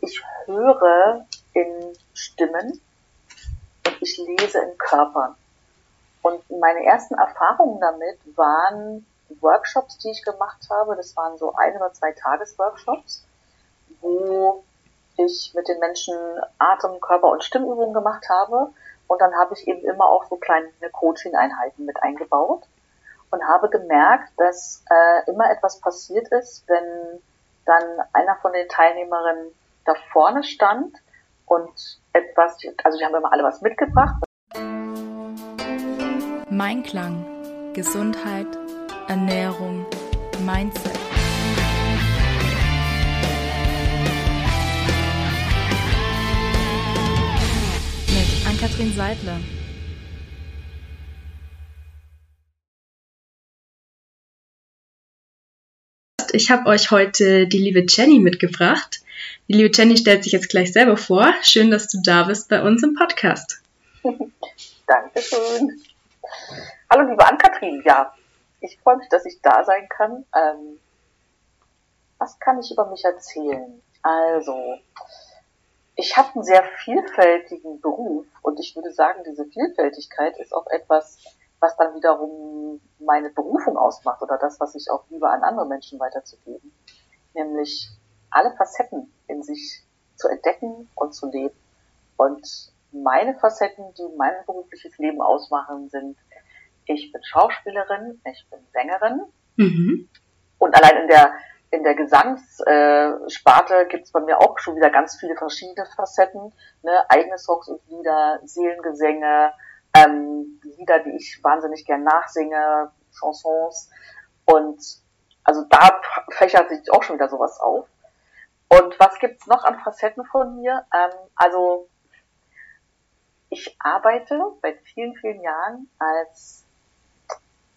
Ich höre in Stimmen und ich lese in Körpern. Und meine ersten Erfahrungen damit waren Workshops, die ich gemacht habe. Das waren so ein oder zwei Tagesworkshops, wo ich mit den Menschen Atem-, Körper- und Stimmübungen gemacht habe. Und dann habe ich eben immer auch so kleine Coaching-Einheiten mit eingebaut und habe gemerkt, dass äh, immer etwas passiert ist, wenn dann einer von den Teilnehmerinnen da vorne stand und etwas, also die haben immer alle was mitgebracht. Mein Klang, Gesundheit, Ernährung, Mindset. Mit Ann-Kathrin Seidler. Ich habe euch heute die liebe Jenny mitgebracht. Die liebe Jenny stellt sich jetzt gleich selber vor. Schön, dass du da bist bei uns im Podcast. Dankeschön. Hallo, liebe Ann-Kathrin. Ja, ich freue mich, dass ich da sein kann. Ähm, was kann ich über mich erzählen? Also, ich habe einen sehr vielfältigen Beruf und ich würde sagen, diese Vielfältigkeit ist auch etwas, was dann wiederum meine Berufung ausmacht oder das, was ich auch liebe, an andere Menschen weiterzugeben. Nämlich alle Facetten in sich zu entdecken und zu leben. Und meine Facetten, die mein berufliches Leben ausmachen, sind, ich bin Schauspielerin, ich bin Sängerin. Mhm. Und allein in der, in der Gesangssparte äh, gibt es bei mir auch schon wieder ganz viele verschiedene Facetten. Ne? Eigene Songs und Lieder, Seelengesänge, ähm, Lieder, die ich wahnsinnig gern nachsinge, Chansons. Und also da fächert sich auch schon wieder sowas auf. Und was gibt's noch an Facetten von mir? Ähm, also ich arbeite seit vielen, vielen Jahren als,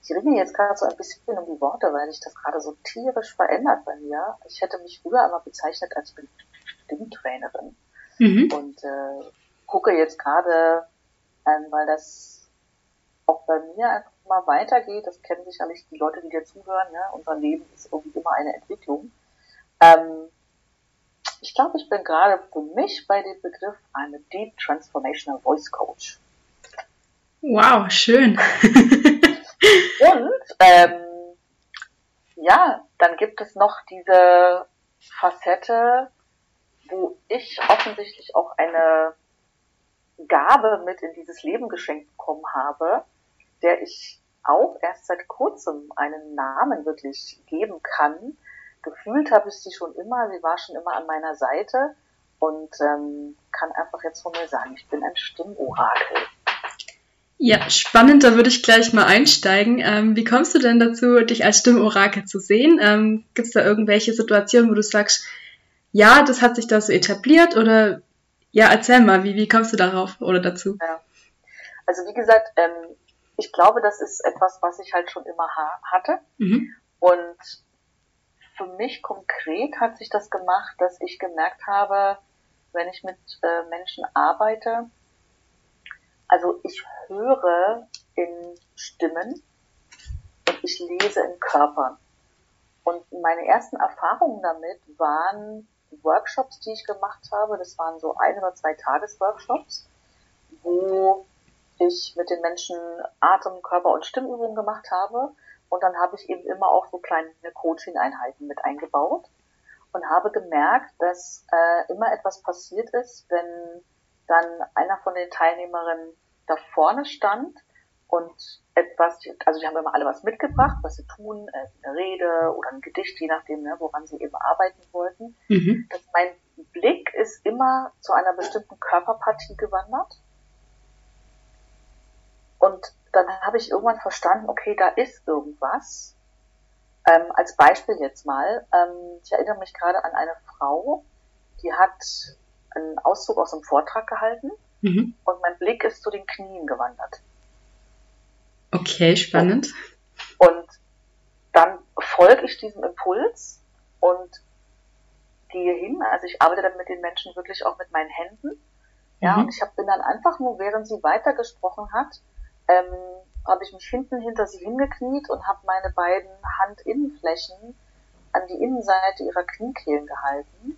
ich ringe jetzt gerade so ein bisschen um die Worte, weil sich das gerade so tierisch verändert bei mir. Ich hätte mich früher immer bezeichnet als Stimmtrainerin. Mhm. Und äh, gucke jetzt gerade ähm, weil das auch bei mir einfach mal weitergeht. Das kennen sicherlich die Leute, die dir zuhören. Ne? Unser Leben ist irgendwie immer eine Entwicklung. Ähm, ich glaube, ich bin gerade für mich bei dem Begriff eine Deep Transformational Voice Coach. Wow, schön. Und ähm, ja, dann gibt es noch diese Facette, wo ich offensichtlich auch eine Gabe mit in dieses Leben geschenkt bekommen habe, der ich auch erst seit kurzem einen Namen wirklich geben kann. Gefühlt habe ich sie schon immer, sie war schon immer an meiner Seite und ähm, kann einfach jetzt von mir sagen, ich bin ein Stimmorakel. Ja, spannend, da würde ich gleich mal einsteigen. Ähm, wie kommst du denn dazu, dich als Stimmorakel zu sehen? Ähm, Gibt es da irgendwelche Situationen, wo du sagst, ja, das hat sich da so etabliert oder ja, erzähl mal, wie, wie kommst du darauf oder dazu? Ja. Also wie gesagt, ähm, ich glaube, das ist etwas, was ich halt schon immer ha hatte. Mhm. Und für mich konkret hat sich das gemacht, dass ich gemerkt habe, wenn ich mit äh, Menschen arbeite, also ich höre in Stimmen und ich lese in Körpern. Und meine ersten Erfahrungen damit waren Workshops, die ich gemacht habe. Das waren so ein oder zwei Tagesworkshops, wo ich mit den Menschen Atem-, Körper- und Stimmübungen gemacht habe. Und dann habe ich eben immer auch so kleine Coaching-Einheiten mit eingebaut und habe gemerkt, dass äh, immer etwas passiert ist, wenn dann einer von den Teilnehmerinnen da vorne stand und etwas, also die haben immer alle was mitgebracht, was sie tun, äh, eine Rede oder ein Gedicht, je nachdem, ne, woran sie eben arbeiten wollten. Mhm. Dass mein Blick ist immer zu einer bestimmten Körperpartie gewandert. Und dann habe ich irgendwann verstanden, okay, da ist irgendwas. Ähm, als Beispiel jetzt mal, ähm, ich erinnere mich gerade an eine Frau, die hat einen Auszug aus einem Vortrag gehalten mhm. und mein Blick ist zu den Knien gewandert. Okay, spannend. Und dann folge ich diesem Impuls und gehe hin. Also ich arbeite dann mit den Menschen wirklich auch mit meinen Händen. Ja, mhm. und ich hab, bin dann einfach nur, während sie weitergesprochen hat, ähm, habe ich mich hinten hinter sie hingekniet und habe meine beiden Handinnenflächen an die Innenseite ihrer Kniekehlen gehalten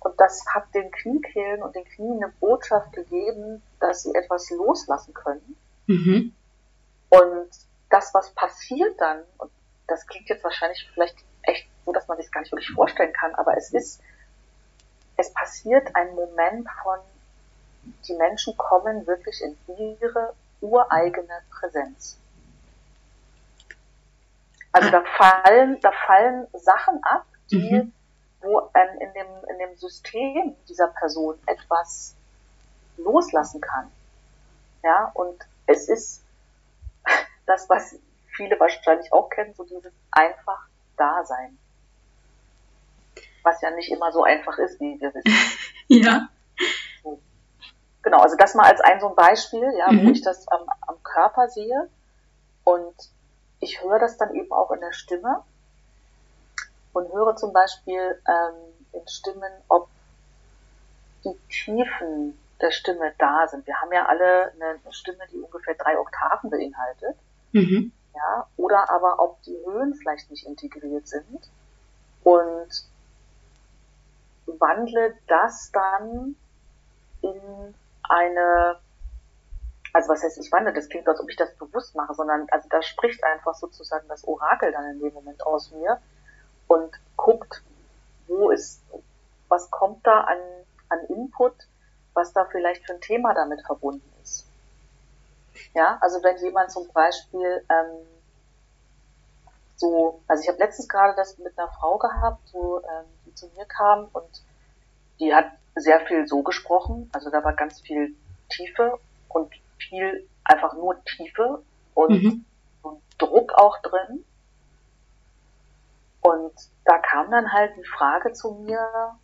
Und das hat den Kniekehlen und den Knien eine Botschaft gegeben, dass sie etwas loslassen können. Mhm. Und das, was passiert dann, und das klingt jetzt wahrscheinlich vielleicht echt so, dass man sich gar nicht wirklich vorstellen kann, aber es ist, es passiert ein Moment von, die Menschen kommen wirklich in ihre ureigene Präsenz. Also da fallen, da fallen Sachen ab, die, mhm. wo ähm, in dem, in dem System dieser Person etwas loslassen kann. Ja, und es ist das, was viele wahrscheinlich auch kennen, so dieses einfach Dasein. Was ja nicht immer so einfach ist, wie wir wissen. ja. Genau, also das mal als ein so ein Beispiel, ja, mhm. wo ich das am, am Körper sehe. Und ich höre das dann eben auch in der Stimme und höre zum Beispiel ähm, in Stimmen, ob die Tiefen der Stimme da sind. Wir haben ja alle eine, Stimme, die ungefähr drei Oktaven beinhaltet. Mhm. Ja, oder aber ob die Höhen vielleicht nicht integriert sind und wandle das dann in eine also was heißt, ich wandle, das klingt, als ob ich das bewusst mache, sondern also da spricht einfach sozusagen das Orakel dann in dem Moment aus mir und guckt, wo ist, was kommt da an, an Input, was da vielleicht für ein Thema damit verbunden ist. Ja, also wenn jemand zum Beispiel ähm, so, also ich habe letztens gerade das mit einer Frau gehabt, so, ähm, die zu mir kam und die hat sehr viel so gesprochen, also da war ganz viel Tiefe und viel einfach nur Tiefe und mhm. Druck auch drin. Und da kam dann halt die Frage zu mir,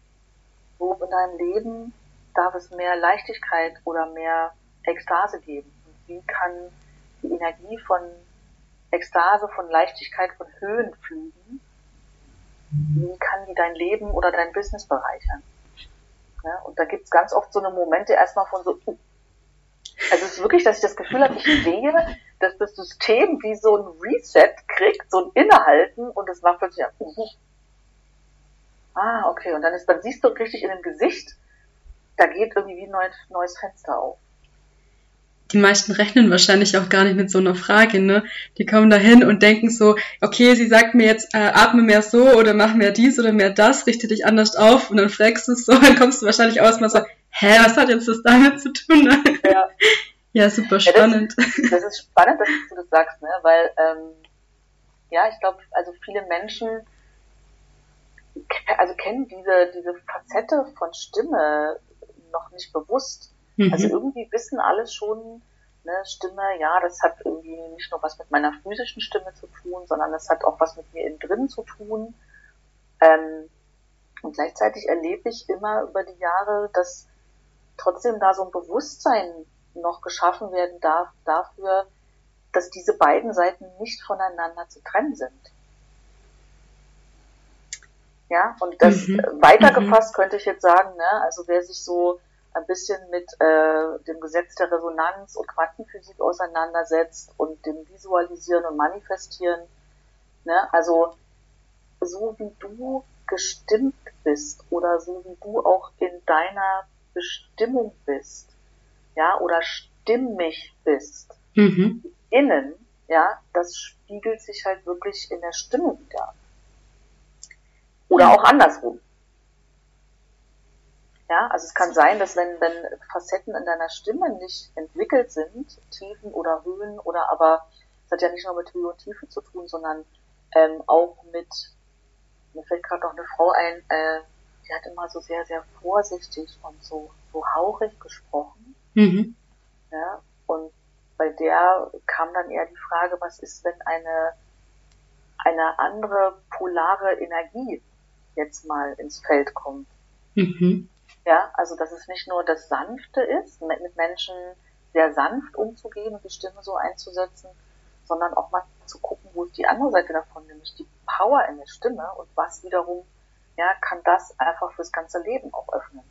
wo in deinem Leben darf es mehr Leichtigkeit oder mehr Ekstase geben? Und wie kann die Energie von Ekstase, von Leichtigkeit, von Höhenflügen, wie kann die dein Leben oder dein Business bereichern? Ja, und da gibt's ganz oft so eine Momente erstmal von so, uh, also es ist wirklich, dass ich das Gefühl habe, ich sehe, dass das System wie so ein Reset kriegt, so ein Innehalten und es macht plötzlich, uh, ah, okay, und dann ist, dann siehst du richtig in dem Gesicht, da geht irgendwie wie ein neues Fenster auf. Die meisten rechnen wahrscheinlich auch gar nicht mit so einer Frage, ne? Die kommen da hin und denken so, okay, sie sagt mir jetzt, äh, atme mehr so oder mach mehr dies oder mehr das, richte dich anders auf und dann fragst du es so, dann kommst du wahrscheinlich aus mal so, hä, was hat jetzt das damit zu tun? Ne? Ja. ja, super spannend. Ja, das, das, ist spannend, dass du das sagst, ne? weil ähm, ja, ich glaube, also viele Menschen also kennen diese, diese Facette von Stimme noch nicht bewusst. Mhm. Also irgendwie wissen alle schon, ne, Stimme, ja, das hat irgendwie nicht nur was mit meiner physischen Stimme zu tun, sondern das hat auch was mit mir innen drin zu tun. Ähm, und gleichzeitig erlebe ich immer über die Jahre, dass trotzdem da so ein Bewusstsein noch geschaffen werden darf dafür, dass diese beiden Seiten nicht voneinander zu trennen sind. Ja, und das mhm. weitergefasst könnte ich jetzt sagen, ne, also wer sich so ein bisschen mit äh, dem Gesetz der Resonanz und Quantenphysik auseinandersetzt und dem Visualisieren und Manifestieren, ne, also so wie du gestimmt bist oder so wie du auch in deiner Bestimmung bist, ja, oder stimmig bist, mhm. innen, ja, das spiegelt sich halt wirklich in der Stimme wieder. Oder auch andersrum. Ja, also es kann sein, dass wenn, wenn Facetten in deiner Stimme nicht entwickelt sind, Tiefen oder Höhen oder aber, es hat ja nicht nur mit Höhe und Tiefe zu tun, sondern ähm, auch mit, mir fällt gerade noch eine Frau ein, äh, die hat immer so sehr, sehr vorsichtig und so, so hauchig gesprochen. Mhm. Ja, und bei der kam dann eher die Frage, was ist, wenn eine, eine andere polare Energie jetzt mal ins Feld kommt? Mhm. Ja, also dass es nicht nur das Sanfte ist, mit, mit Menschen sehr sanft umzugehen und die Stimme so einzusetzen, sondern auch mal zu gucken, wo ist die andere Seite davon, nämlich die Power in der Stimme und was wiederum ja, kann das einfach fürs ganze Leben auch öffnen.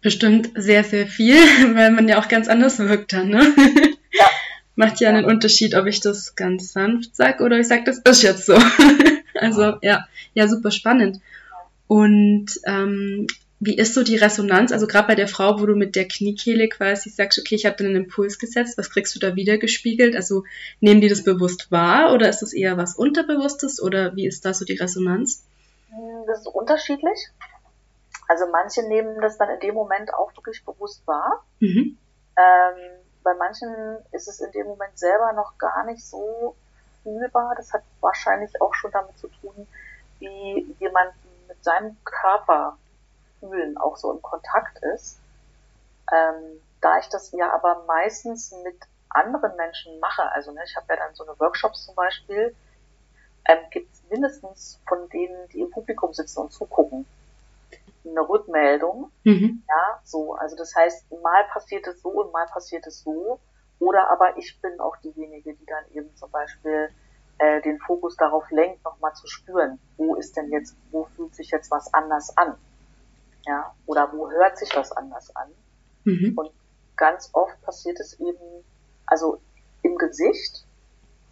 Bestimmt sehr, sehr viel, weil man ja auch ganz anders wirkt dann, ne? Ja. Macht ja, ja, einen Unterschied, ob ich das ganz sanft sag oder ich sag, das ist jetzt so. also ja, ja, super spannend. Und ähm, wie ist so die Resonanz? Also gerade bei der Frau, wo du mit der Kniekehle quasi sagst, okay, ich habe dann einen Impuls gesetzt, was kriegst du da wieder gespiegelt? Also nehmen die das bewusst wahr oder ist das eher was Unterbewusstes oder wie ist da so die Resonanz? Das ist unterschiedlich. Also manche nehmen das dann in dem Moment auch wirklich bewusst wahr. Mhm. Ähm, bei manchen ist es in dem Moment selber noch gar nicht so fühlbar. Das hat wahrscheinlich auch schon damit zu tun, wie jemand seinem Körper fühlen auch so im Kontakt ist. Ähm, da ich das ja aber meistens mit anderen Menschen mache, also ne, ich habe ja dann so eine Workshops zum Beispiel, ähm, gibt es mindestens von denen, die im Publikum sitzen und zugucken, eine Rückmeldung. Mhm. Ja, so. Also das heißt, mal passiert es so und mal passiert es so. Oder aber ich bin auch diejenige, die dann eben zum Beispiel äh, den Fokus darauf lenkt, nochmal zu spüren, wo ist denn jetzt, wo fühlt sich jetzt was anders an? Ja, oder wo hört sich was anders an? Mhm. Und ganz oft passiert es eben, also im Gesicht,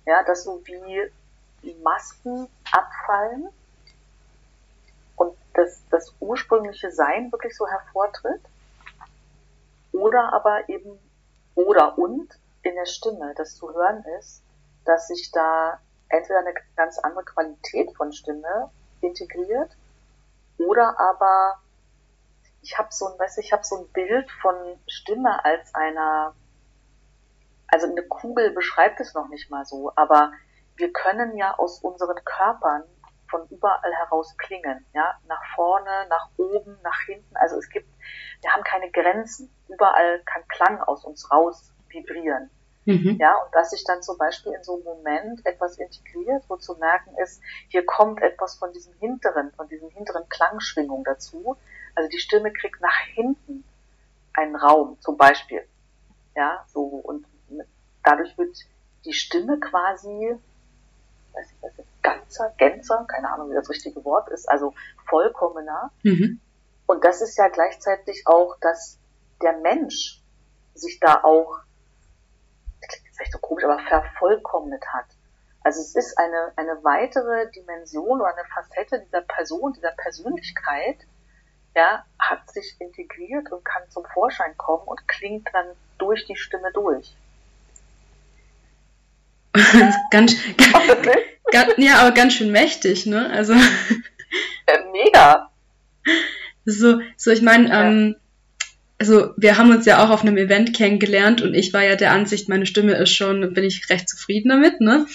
ja, dass so wie Masken abfallen und das, das ursprüngliche Sein wirklich so hervortritt. Oder aber eben, oder und in der Stimme, das zu hören ist, dass sich da entweder eine ganz andere Qualität von Stimme integriert oder aber ich habe so ein, weißt ich habe so ein Bild von Stimme als einer, also eine Kugel beschreibt es noch nicht mal so, aber wir können ja aus unseren Körpern von überall heraus klingen, ja, nach vorne, nach oben, nach hinten. Also es gibt, wir haben keine Grenzen. Überall kann Klang aus uns raus vibrieren. Mhm. Ja, und dass sich dann zum Beispiel in so einem Moment etwas integriert, wo zu merken ist, hier kommt etwas von diesem hinteren, von diesem hinteren Klangschwingung dazu. Also die Stimme kriegt nach hinten einen Raum, zum Beispiel. Ja, so, und dadurch wird die Stimme quasi weiß ich, was ist, ganzer, Gänzer, keine Ahnung, wie das richtige Wort ist, also vollkommener. Mhm. Und das ist ja gleichzeitig auch, dass der Mensch sich da auch, vielleicht so komisch, aber vervollkommnet hat. Also es ist eine, eine weitere Dimension oder eine Facette dieser Person, dieser Persönlichkeit, ja, hat sich integriert und kann zum Vorschein kommen und klingt dann durch die Stimme durch. ganz, ganz, ja, aber ganz schön mächtig, ne? Also. Äh, mega. So, so ich meine, ähm, also wir haben uns ja auch auf einem Event kennengelernt und ich war ja der Ansicht, meine Stimme ist schon, bin ich recht zufrieden damit, ne?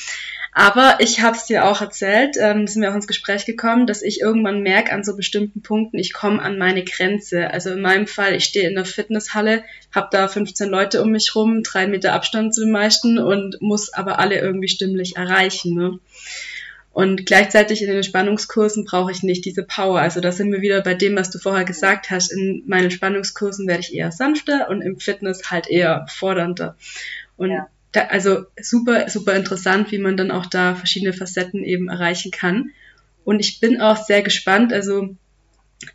Aber ich habe es dir auch erzählt, ähm, sind wir auch ins Gespräch gekommen, dass ich irgendwann merke an so bestimmten Punkten, ich komme an meine Grenze. Also in meinem Fall, ich stehe in der Fitnesshalle, habe da 15 Leute um mich rum, drei Meter Abstand zu den meisten und muss aber alle irgendwie stimmlich erreichen. Ne? Und gleichzeitig in den Spannungskursen brauche ich nicht diese Power. Also da sind wir wieder bei dem, was du vorher gesagt hast. In meinen Spannungskursen werde ich eher sanfter und im Fitness halt eher fordernder. Und ja da, also super, super interessant, wie man dann auch da verschiedene Facetten eben erreichen kann. Und ich bin auch sehr gespannt, also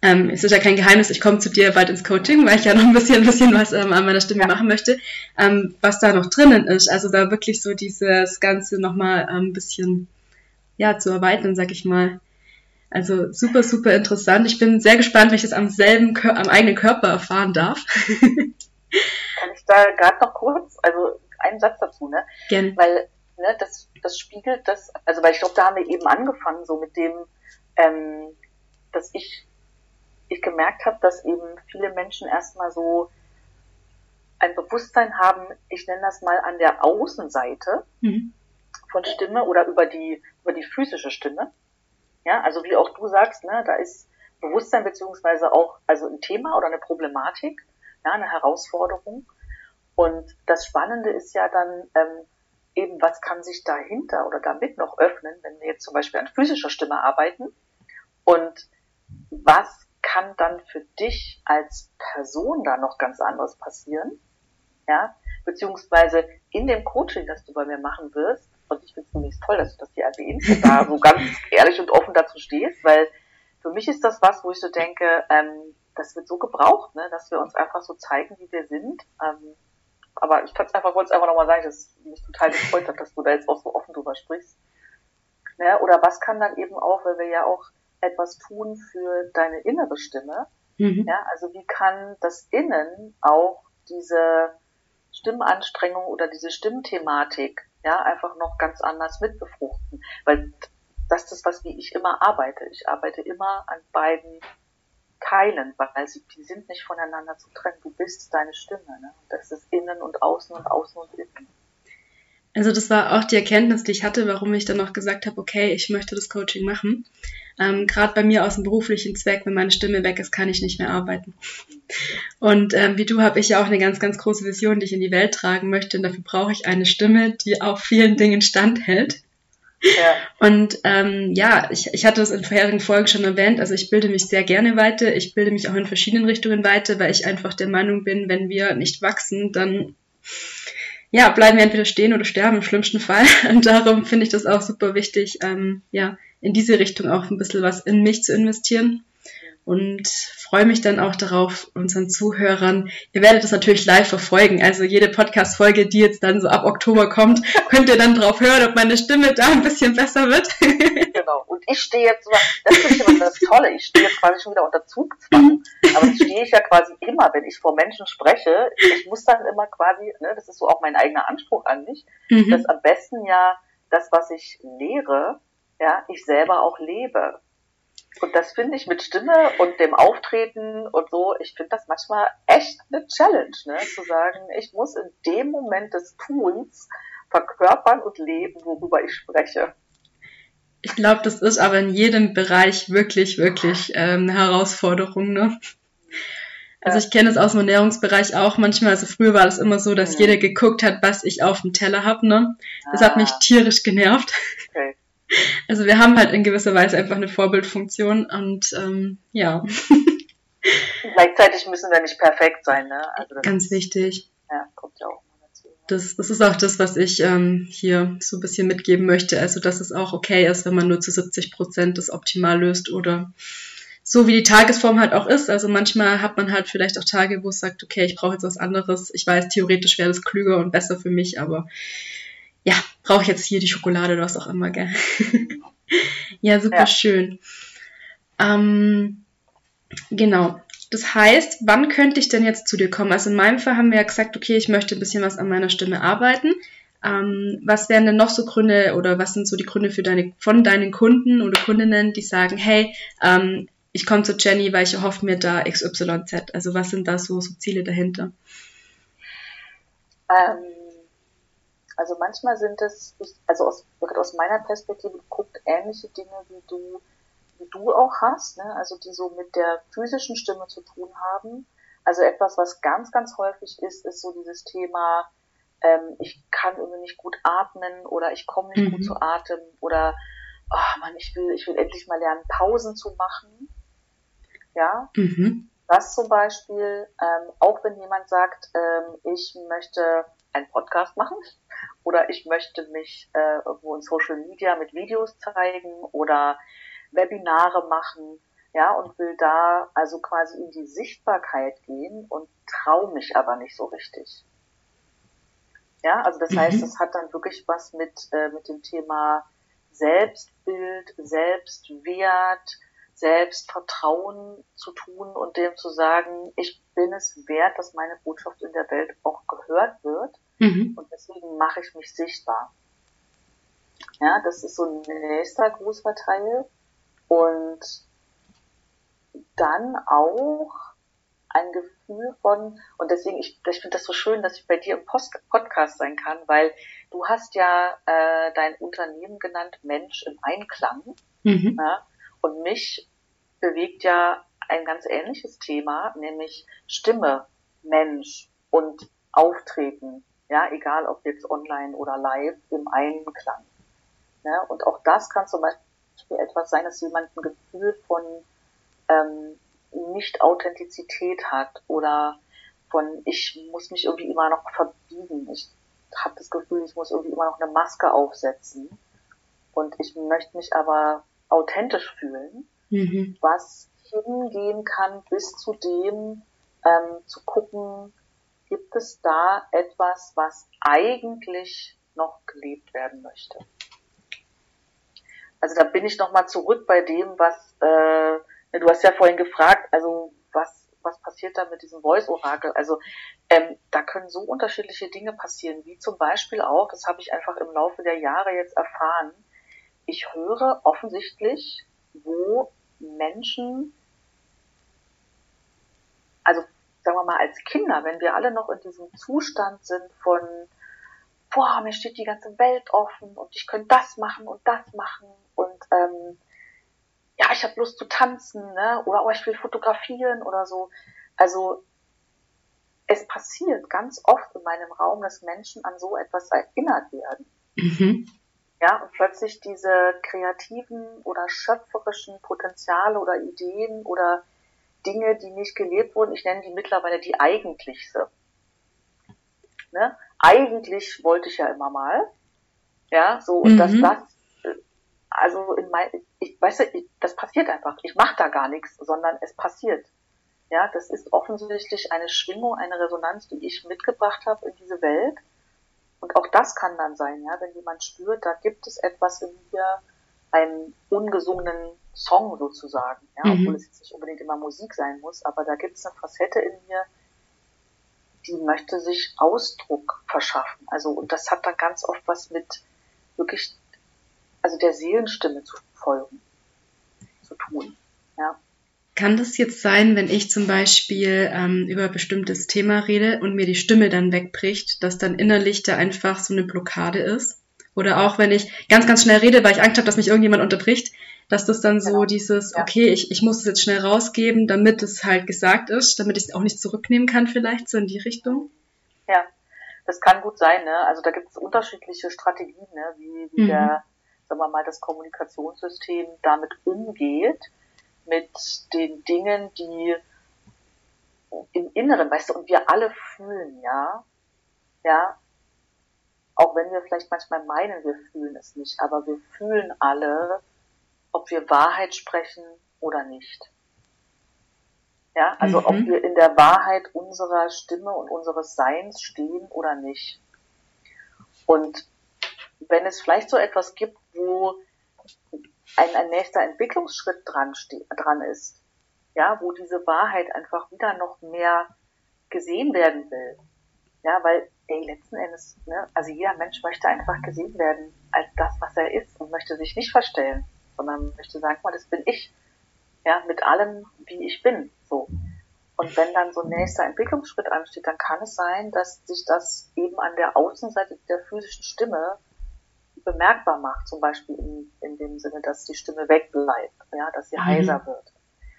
ähm, es ist ja kein Geheimnis, ich komme zu dir bald ins Coaching, weil ich ja noch ein bisschen, ein bisschen was ähm, an meiner Stimme ja. machen möchte, ähm, was da noch drinnen ist. Also da wirklich so dieses Ganze nochmal ein ähm, bisschen ja, zu erweitern, sag ich mal. Also super, super interessant. Ich bin sehr gespannt, wenn ich das am selben, am eigenen Körper erfahren darf. Kann ich da gerade noch kurz, also einen Satz dazu, ne? Gerne. Weil ne, das, das spiegelt das, also weil ich glaube, da haben wir eben angefangen, so mit dem, ähm, dass ich, ich gemerkt habe, dass eben viele Menschen erstmal so ein Bewusstsein haben, ich nenne das mal an der Außenseite mhm. Von Stimme oder über die, über die physische Stimme. Ja, also wie auch du sagst, ne, da ist Bewusstsein beziehungsweise auch also ein Thema oder eine Problematik, ja, eine Herausforderung. Und das Spannende ist ja dann ähm, eben, was kann sich dahinter oder damit noch öffnen, wenn wir jetzt zum Beispiel an physischer Stimme arbeiten und was kann dann für dich als Person da noch ganz anderes passieren, ja, beziehungsweise in dem Coaching, das du bei mir machen wirst, und ich finde es nämlich toll, dass du das hier erwähnst und da so ganz ehrlich und offen dazu stehst, weil für mich ist das was, wo ich so denke, ähm, das wird so gebraucht, ne, dass wir uns einfach so zeigen, wie wir sind, ähm, aber ich kann's einfach, wollte es einfach nochmal sagen, dass mich total gefreut hat, dass du da jetzt auch so offen drüber sprichst. Ne? Oder was kann dann eben auch, weil wir ja auch etwas tun für deine innere Stimme? Mhm. Ja, also wie kann das Innen auch diese Stimmanstrengung oder diese Stimmthematik ja einfach noch ganz anders mitbefruchten? Weil das ist was, wie ich immer arbeite. Ich arbeite immer an beiden Teilen, weil sie, die sind nicht voneinander zu trennen. Du bist deine Stimme. Ne? Das ist innen und außen und außen und innen. Also das war auch die Erkenntnis, die ich hatte, warum ich dann noch gesagt habe, okay, ich möchte das Coaching machen. Ähm, Gerade bei mir aus dem beruflichen Zweck, wenn meine Stimme weg ist, kann ich nicht mehr arbeiten. Und ähm, wie du habe ich ja auch eine ganz, ganz große Vision, die ich in die Welt tragen möchte. Und dafür brauche ich eine Stimme, die auch vielen Dingen standhält. Ja. Und ähm, ja, ich, ich hatte das in vorherigen Folgen schon erwähnt, also ich bilde mich sehr gerne weiter, ich bilde mich auch in verschiedenen Richtungen weiter, weil ich einfach der Meinung bin, wenn wir nicht wachsen, dann ja, bleiben wir entweder stehen oder sterben im schlimmsten Fall. Und darum finde ich das auch super wichtig, ähm, ja, in diese Richtung auch ein bisschen was in mich zu investieren und freue mich dann auch darauf, unseren Zuhörern. Ihr werdet es natürlich live verfolgen. Also jede Podcast-Folge, die jetzt dann so ab Oktober kommt, könnt ihr dann drauf hören, ob meine Stimme da ein bisschen besser wird. genau. Und ich stehe jetzt, das ist immer das Tolle, ich stehe jetzt quasi schon wieder unter Zugzwang. Aber das stehe ich ja quasi immer, wenn ich vor Menschen spreche. Ich muss dann immer quasi, ne, das ist so auch mein eigener Anspruch an mich, mhm. dass am besten ja das, was ich lehre, ja, ich selber auch lebe. Und das finde ich mit Stimme und dem Auftreten und so, ich finde das manchmal echt eine Challenge, ne? zu sagen, ich muss in dem Moment des Tuns verkörpern und leben, worüber ich spreche. Ich glaube, das ist aber in jedem Bereich wirklich, wirklich ähm, eine Herausforderung. Ne? Also ich kenne es aus dem Ernährungsbereich auch manchmal. Also früher war das immer so, dass ja. jeder geguckt hat, was ich auf dem Teller habe. Ne? Das ah. hat mich tierisch genervt. Okay. Also wir haben halt in gewisser Weise einfach eine Vorbildfunktion und ähm, ja. Gleichzeitig müssen wir nicht perfekt sein, ne? Also Ganz wichtig. Ja, kommt ja auch. Das, das ist auch das, was ich ähm, hier so ein bisschen mitgeben möchte. Also, dass es auch okay ist, wenn man nur zu 70 Prozent das optimal löst oder so wie die Tagesform halt auch ist. Also manchmal hat man halt vielleicht auch Tage, wo es sagt, okay, ich brauche jetzt was anderes. Ich weiß, theoretisch wäre das klüger und besser für mich, aber ja, brauche ich jetzt hier die Schokolade oder was auch immer, gell? ja, super ja. schön. Ähm, genau. Das heißt, wann könnte ich denn jetzt zu dir kommen? Also in meinem Fall haben wir ja gesagt, okay, ich möchte ein bisschen was an meiner Stimme arbeiten. Ähm, was wären denn noch so Gründe oder was sind so die Gründe für deine, von deinen Kunden oder Kundinnen, die sagen, hey, ähm, ich komme zu Jenny, weil ich erhoffe mir da XYZ. Also was sind da so, so Ziele dahinter? Ähm, also manchmal sind es, also aus, aus meiner Perspektive guckt ähnliche Dinge, wie du, wie du auch hast, ne? also die so mit der physischen Stimme zu tun haben. Also etwas, was ganz, ganz häufig ist, ist so dieses Thema, ähm, ich kann irgendwie nicht gut atmen oder ich komme nicht mhm. gut zu Atem oder oh Mann, ich will, ich will endlich mal lernen, Pausen zu machen. Ja. Mhm. Das zum Beispiel, ähm, auch wenn jemand sagt, ähm, ich möchte einen Podcast machen oder ich möchte mich äh, irgendwo in Social Media mit Videos zeigen oder Webinare machen, ja, und will da also quasi in die Sichtbarkeit gehen und traue mich aber nicht so richtig. Ja, also das mhm. heißt, es hat dann wirklich was mit, äh, mit dem Thema Selbstbild, Selbstwert, Selbstvertrauen zu tun und dem zu sagen, ich bin es wert, dass meine Botschaft in der Welt auch gehört wird. Mhm. Und deswegen mache ich mich sichtbar. Ja, das ist so ein nächster großer Teil. Und dann auch ein Gefühl von, und deswegen, ich, ich finde das so schön, dass ich bei dir im Post Podcast sein kann, weil du hast ja äh, dein Unternehmen genannt Mensch im Einklang. Mhm. Ja, und mich bewegt ja ein ganz ähnliches Thema, nämlich Stimme, Mensch und Auftreten. Ja, egal ob jetzt online oder live im Einklang. Ja, und auch das kann zum Beispiel etwas sein, dass jemand ein Gefühl von ähm, Nicht-Authentizität hat oder von ich muss mich irgendwie immer noch verbiegen. Ich habe das Gefühl, ich muss irgendwie immer noch eine Maske aufsetzen. Und ich möchte mich aber authentisch fühlen mhm. was hingehen kann bis zu dem ähm, zu gucken, gibt es da etwas, was eigentlich noch gelebt werden möchte. Also da bin ich nochmal zurück bei dem, was, äh, du hast ja vorhin gefragt, also was, was passiert da mit diesem Voice-Orakel? Also ähm, da können so unterschiedliche Dinge passieren, wie zum Beispiel auch, das habe ich einfach im Laufe der Jahre jetzt erfahren, ich höre offensichtlich, wo Menschen, also sagen wir mal als Kinder, wenn wir alle noch in diesem Zustand sind von, boah, mir steht die ganze Welt offen und ich könnte das machen und das machen ähm, ja, ich habe Lust zu tanzen, ne? Oder oh, ich will fotografieren oder so. Also es passiert ganz oft in meinem Raum, dass Menschen an so etwas erinnert werden. Mhm. Ja, und plötzlich diese kreativen oder schöpferischen Potenziale oder Ideen oder Dinge, die nicht gelebt wurden, ich nenne die mittlerweile die eigentlichste. Ne? Eigentlich wollte ich ja immer mal. Ja, so, und mhm. dass das, also in mein, ich weiß, ich, das passiert einfach. Ich mache da gar nichts, sondern es passiert. Ja, das ist offensichtlich eine Schwingung, eine Resonanz, die ich mitgebracht habe in diese Welt. Und auch das kann dann sein, ja, wenn jemand spürt, da gibt es etwas in mir, einen ungesungenen Song sozusagen, ja, mhm. obwohl es jetzt nicht unbedingt immer Musik sein muss, aber da gibt es eine Facette in mir, die möchte sich Ausdruck verschaffen. Also, und das hat dann ganz oft was mit wirklich, also der Seelenstimme zu folgen, zu tun, ja. Kann das jetzt sein, wenn ich zum Beispiel ähm, über ein bestimmtes Thema rede und mir die Stimme dann wegbricht, dass dann innerlich da einfach so eine Blockade ist? Oder auch wenn ich ganz, ganz schnell rede, weil ich Angst habe, dass mich irgendjemand unterbricht, dass das dann so genau. dieses, ja. okay, ich, ich muss es jetzt schnell rausgeben, damit es halt gesagt ist, damit ich es auch nicht zurücknehmen kann vielleicht, so in die Richtung. Ja, das kann gut sein, ne? Also da gibt es unterschiedliche Strategien, ne? wie, wie mhm. der, sagen wir mal, das Kommunikationssystem damit umgeht mit den Dingen, die im Inneren, weißt du, und wir alle fühlen, ja, ja, auch wenn wir vielleicht manchmal meinen, wir fühlen es nicht, aber wir fühlen alle, ob wir Wahrheit sprechen oder nicht. Ja, also mhm. ob wir in der Wahrheit unserer Stimme und unseres Seins stehen oder nicht. Und wenn es vielleicht so etwas gibt, wo ein, ein nächster Entwicklungsschritt dran, dran ist, ja, wo diese Wahrheit einfach wieder noch mehr gesehen werden will. Ja, weil, ey, letzten Endes, ne, also jeder Mensch möchte einfach gesehen werden als das, was er ist und möchte sich nicht verstellen, sondern möchte sagen, mal, das bin ich. Ja, mit allem, wie ich bin, so. Und wenn dann so ein nächster Entwicklungsschritt ansteht, dann kann es sein, dass sich das eben an der Außenseite der physischen Stimme bemerkbar macht, zum Beispiel in, in dem Sinne, dass die Stimme wegbleibt, ja, dass sie mhm. heiser wird.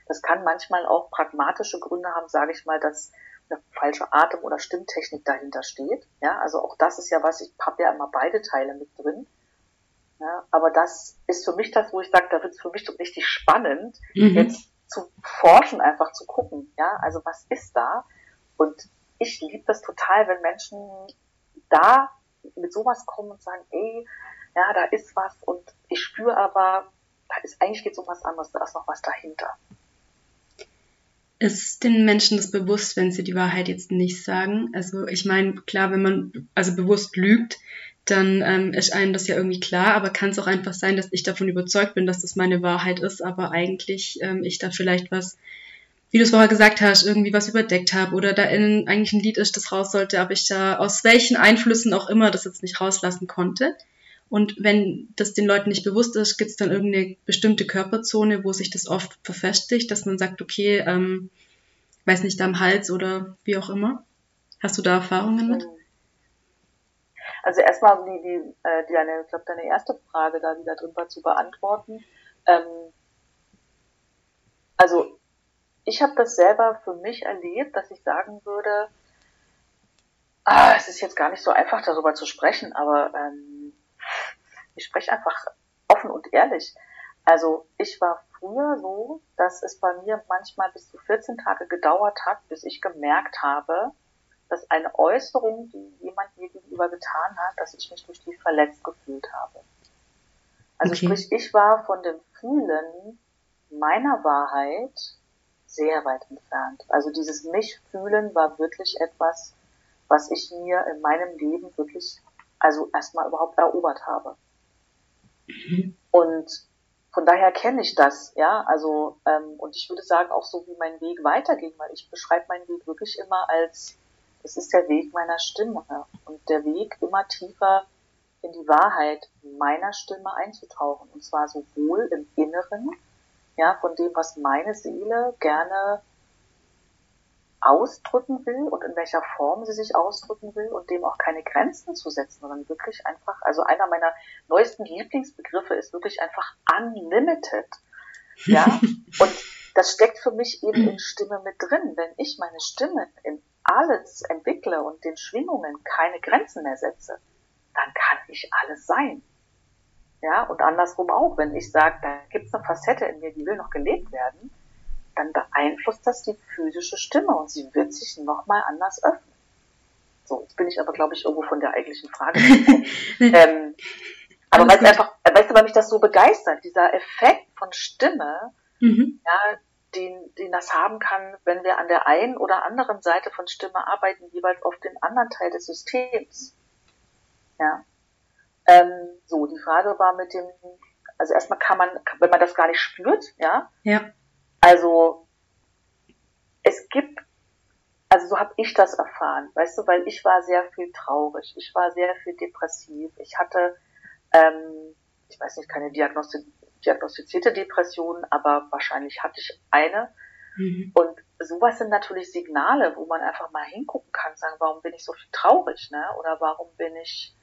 Das kann manchmal auch pragmatische Gründe haben, sage ich mal, dass eine falsche Atem- oder Stimmtechnik dahinter steht. Ja, also auch das ist ja was, ich habe ja immer beide Teile mit drin. Ja, aber das ist für mich das, wo ich sage, da wird es für mich richtig spannend, mhm. jetzt zu forschen, einfach zu gucken. Ja, also was ist da? Und ich liebe das total, wenn Menschen da mit sowas kommen und sagen, ey, ja, da ist was und ich spüre aber, da ist eigentlich geht es um was anderes, da ist noch was dahinter. Ist den Menschen das bewusst, wenn sie die Wahrheit jetzt nicht sagen? Also ich meine, klar, wenn man also bewusst lügt, dann ähm, ist einem das ja irgendwie klar, aber kann es auch einfach sein, dass ich davon überzeugt bin, dass das meine Wahrheit ist, aber eigentlich ähm, ich da vielleicht was, wie du es vorher gesagt hast, irgendwie was überdeckt habe oder da in, eigentlich ein Lied ist, das raus sollte, aber ich da aus welchen Einflüssen auch immer das jetzt nicht rauslassen konnte. Und wenn das den Leuten nicht bewusst ist, gibt es dann irgendeine bestimmte Körperzone, wo sich das oft verfestigt, dass man sagt, okay, ähm, weiß nicht, am Hals oder wie auch immer. Hast du da Erfahrungen mit? Also erstmal die, die, äh, die deine, ich glaube, deine erste Frage da wieder drin war zu beantworten. Ähm, also ich habe das selber für mich erlebt, dass ich sagen würde, ah, es ist jetzt gar nicht so einfach darüber zu sprechen, aber ähm, ich spreche einfach offen und ehrlich. Also ich war früher so, dass es bei mir manchmal bis zu 14 Tage gedauert hat, bis ich gemerkt habe, dass eine Äußerung, die jemand mir gegenüber getan hat, dass ich mich durch die verletzt gefühlt habe. Also okay. sprich, ich war von dem Fühlen meiner Wahrheit sehr weit entfernt. Also dieses Mich-Fühlen war wirklich etwas, was ich mir in meinem Leben wirklich, also erstmal überhaupt erobert habe. Mhm. Und von daher kenne ich das, ja, also ähm, und ich würde sagen auch so, wie mein Weg weiterging, weil ich beschreibe meinen Weg wirklich immer als, es ist der Weg meiner Stimme und der Weg immer tiefer in die Wahrheit meiner Stimme einzutauchen und zwar sowohl im Inneren, ja, von dem, was meine Seele gerne ausdrücken will und in welcher Form sie sich ausdrücken will und dem auch keine Grenzen zu setzen, sondern wirklich einfach, also einer meiner neuesten Lieblingsbegriffe ist wirklich einfach unlimited. Ja, und das steckt für mich eben in Stimme mit drin. Wenn ich meine Stimme in alles entwickle und den Schwingungen keine Grenzen mehr setze, dann kann ich alles sein. Ja, und andersrum auch, wenn ich sage, da gibt es eine Facette in mir, die will noch gelebt werden, dann beeinflusst das die physische Stimme und sie wird sich nochmal anders öffnen. So, jetzt bin ich aber, glaube ich, irgendwo von der eigentlichen Frage. ähm, aber weil es einfach, weißt du, weil mich das so begeistert, dieser Effekt von Stimme, mhm. ja, den, den das haben kann, wenn wir an der einen oder anderen Seite von Stimme arbeiten, jeweils auf den anderen Teil des Systems. Ja. Ähm, so, die Frage war mit dem, also erstmal kann man, wenn man das gar nicht spürt, ja, ja. Also es gibt, also so habe ich das erfahren, weißt du, weil ich war sehr viel traurig, ich war sehr viel depressiv, ich hatte, ähm, ich weiß nicht, keine Diagnosti diagnostizierte Depression, aber wahrscheinlich hatte ich eine. Mhm. Und sowas sind natürlich Signale, wo man einfach mal hingucken kann, sagen, warum bin ich so viel traurig, ne? Oder warum bin ich,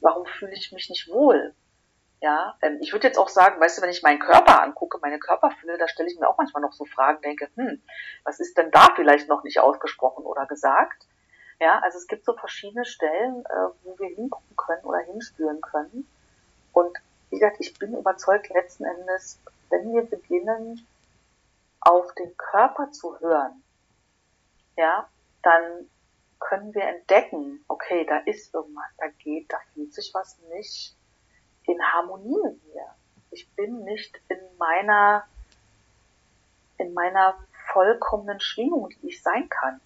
warum fühle ich mich nicht wohl? Ja, ich würde jetzt auch sagen, weißt du, wenn ich meinen Körper angucke, meine Körperfülle, da stelle ich mir auch manchmal noch so Fragen, denke, hm, was ist denn da vielleicht noch nicht ausgesprochen oder gesagt? Ja, also es gibt so verschiedene Stellen, äh, wo wir hingucken können oder hinspüren können. Und wie gesagt, ich bin überzeugt letzten Endes, wenn wir beginnen, auf den Körper zu hören, ja, dann können wir entdecken, okay, da ist irgendwas, da geht, da fühlt sich was nicht in Harmonie mit mir. Ich bin nicht in meiner, in meiner vollkommenen Schwingung, die ich sein kann.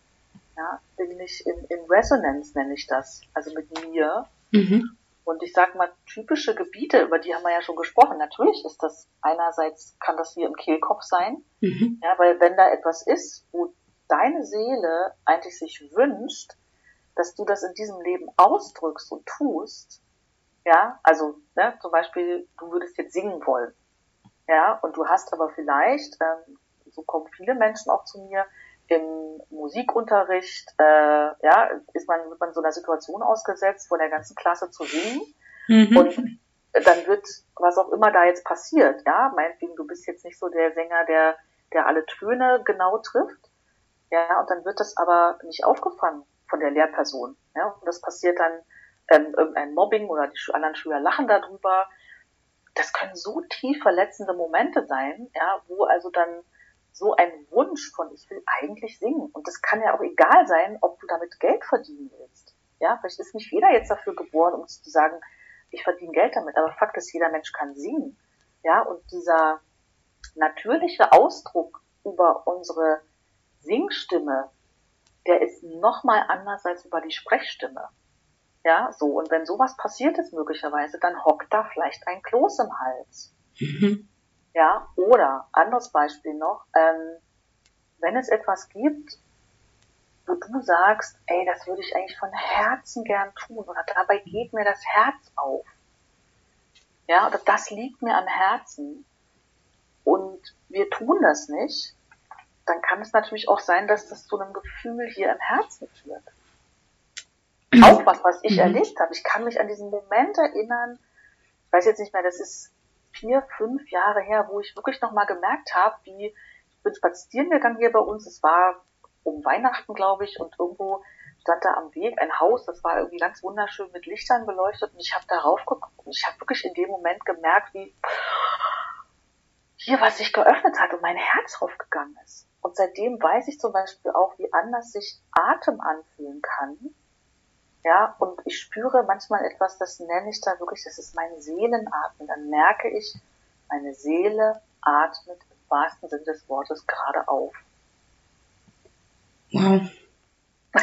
Ja, bin ich in, in Resonanz, nenne ich das, also mit mir. Mhm. Und ich sage mal, typische Gebiete, über die haben wir ja schon gesprochen. Natürlich ist das einerseits, kann das hier im Kehlkopf sein. Mhm. Ja, weil wenn da etwas ist, wo deine Seele eigentlich sich wünscht, dass du das in diesem Leben ausdrückst und tust, ja, also ne, zum Beispiel, du würdest jetzt singen wollen. Ja, und du hast aber vielleicht, ähm, so kommen viele Menschen auch zu mir, im Musikunterricht, äh, ja, ist man, wird man so einer Situation ausgesetzt, vor der ganzen Klasse zu singen. Mhm. Und dann wird, was auch immer da jetzt passiert, ja, meinetwegen, du bist jetzt nicht so der Sänger, der, der alle Töne genau trifft. Ja, und dann wird das aber nicht aufgefangen von der Lehrperson. Ja, und das passiert dann ähm, irgendein Mobbing oder die anderen Schüler lachen darüber. Das können so tief verletzende Momente sein, ja, wo also dann so ein Wunsch von ich will eigentlich singen. Und das kann ja auch egal sein, ob du damit Geld verdienen willst. Ja, vielleicht ist nicht jeder jetzt dafür geboren, um zu sagen, ich verdiene Geld damit. Aber Fakt ist, jeder Mensch kann singen. Ja, und dieser natürliche Ausdruck über unsere Singstimme, der ist nochmal anders als über die Sprechstimme. Ja, so. Und wenn sowas passiert ist möglicherweise, dann hockt da vielleicht ein Kloß im Hals. Mhm. Ja, oder anderes Beispiel noch, ähm, wenn es etwas gibt, wo du sagst, ey, das würde ich eigentlich von Herzen gern tun oder dabei geht mir das Herz auf. Ja, oder das liegt mir am Herzen und wir tun das nicht, dann kann es natürlich auch sein, dass das zu einem Gefühl hier im Herzen führt auch was, was ich mhm. erlebt habe. Ich kann mich an diesen Moment erinnern, ich weiß jetzt nicht mehr, das ist vier, fünf Jahre her, wo ich wirklich nochmal gemerkt habe, wie ich bin spazieren gegangen hier bei uns, es war um Weihnachten, glaube ich, und irgendwo stand da am Weg ein Haus, das war irgendwie ganz wunderschön mit Lichtern beleuchtet und ich habe darauf geguckt und ich habe wirklich in dem Moment gemerkt, wie hier was sich geöffnet hat und mein Herz raufgegangen ist. Und seitdem weiß ich zum Beispiel auch, wie anders sich Atem anfühlen kann ja, und ich spüre manchmal etwas, das nenne ich da wirklich, das ist mein Seelenatmen. Dann merke ich, meine Seele atmet im wahrsten Sinne des Wortes gerade auf. Wow.